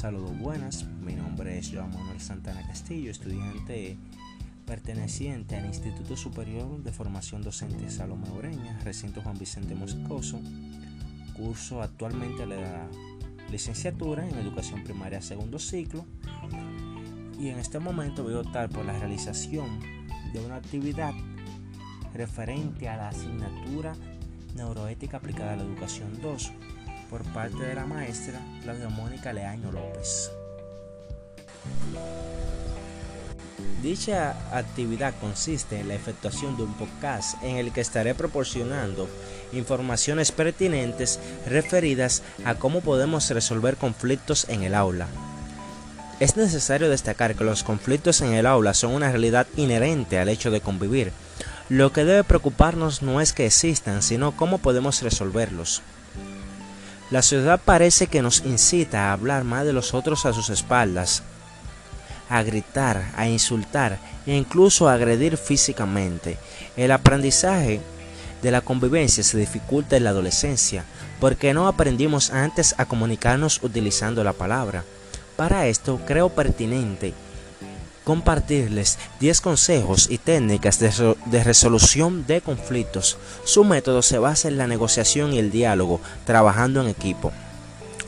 Saludos buenas, mi nombre es Joan Manuel Santana Castillo, estudiante perteneciente al Instituto Superior de Formación Docente Salomé Oreña, recinto Juan Vicente Moscoso. Curso actualmente la licenciatura en Educación Primaria segundo ciclo. Y en este momento voy a optar por la realización de una actividad referente a la asignatura Neuroética aplicada a la educación 2 por parte de la maestra Claudia Mónica Leaño López. Dicha actividad consiste en la efectuación de un podcast en el que estaré proporcionando informaciones pertinentes referidas a cómo podemos resolver conflictos en el aula. Es necesario destacar que los conflictos en el aula son una realidad inherente al hecho de convivir. Lo que debe preocuparnos no es que existan, sino cómo podemos resolverlos. La sociedad parece que nos incita a hablar más de los otros a sus espaldas, a gritar, a insultar e incluso a agredir físicamente. El aprendizaje de la convivencia se dificulta en la adolescencia porque no aprendimos antes a comunicarnos utilizando la palabra. Para esto creo pertinente compartirles 10 consejos y técnicas de, resolución de conflictos. Su método se basa en la negociación y el diálogo, trabajando en equipo.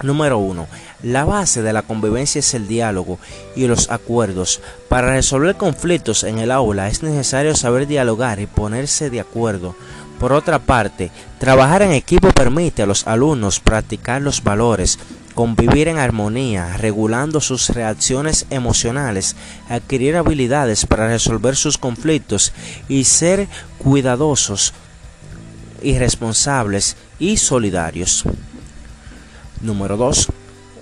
Número 1. La base de la convivencia es el diálogo y los acuerdos. Para resolver conflictos en el aula es necesario saber dialogar y ponerse de acuerdo. Por otra parte, trabajar en equipo permite a los alumnos practicar los valores, convivir en armonía, regulando sus reacciones emocionales, adquirir habilidades para resolver sus conflictos y ser cuidadosos, irresponsables y solidarios. Número 2.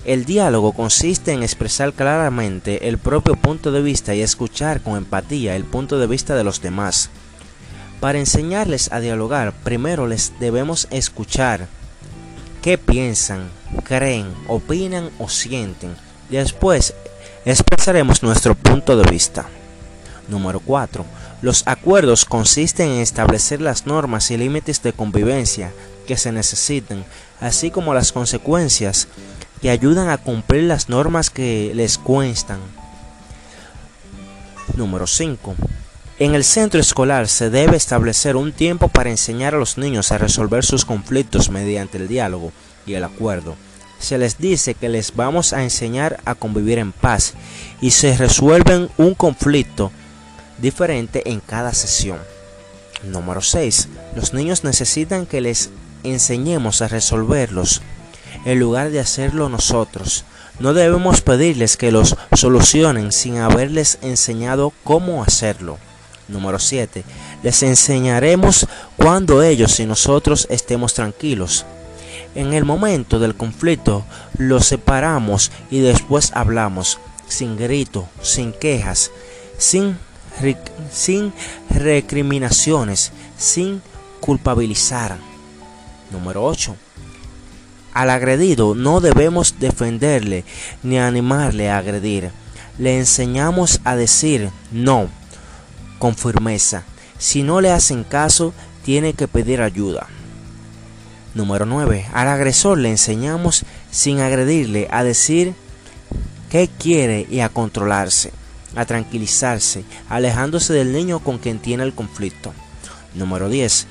El diálogo consiste en expresar claramente el propio punto de vista y escuchar con empatía el punto de vista de los demás. Para enseñarles a dialogar, primero les debemos escuchar qué piensan, creen, opinan o sienten. Después expresaremos nuestro punto de vista. Número 4. Los acuerdos consisten en establecer las normas y límites de convivencia que se necesiten, así como las consecuencias que ayudan a cumplir las normas que les cuestan. Número 5. En el centro escolar se debe establecer un tiempo para enseñar a los niños a resolver sus conflictos mediante el diálogo y el acuerdo. Se les dice que les vamos a enseñar a convivir en paz y se resuelven un conflicto diferente en cada sesión. Número 6. Los niños necesitan que les enseñemos a resolverlos en lugar de hacerlo nosotros. No debemos pedirles que los solucionen sin haberles enseñado cómo hacerlo. Número 7. Les enseñaremos cuando ellos y nosotros estemos tranquilos. En el momento del conflicto los separamos y después hablamos, sin grito, sin quejas, sin, sin recriminaciones, sin culpabilizar. Número 8. Al agredido no debemos defenderle ni animarle a agredir. Le enseñamos a decir no con firmeza. Si no le hacen caso, tiene que pedir ayuda. Número 9. Al agresor le enseñamos sin agredirle a decir qué quiere y a controlarse, a tranquilizarse, alejándose del niño con quien tiene el conflicto. Número 10.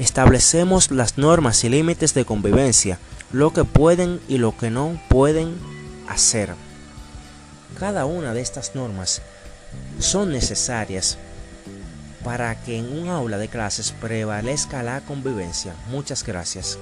Establecemos las normas y límites de convivencia, lo que pueden y lo que no pueden hacer. Cada una de estas normas son necesarias para que en un aula de clases prevalezca la convivencia. Muchas gracias.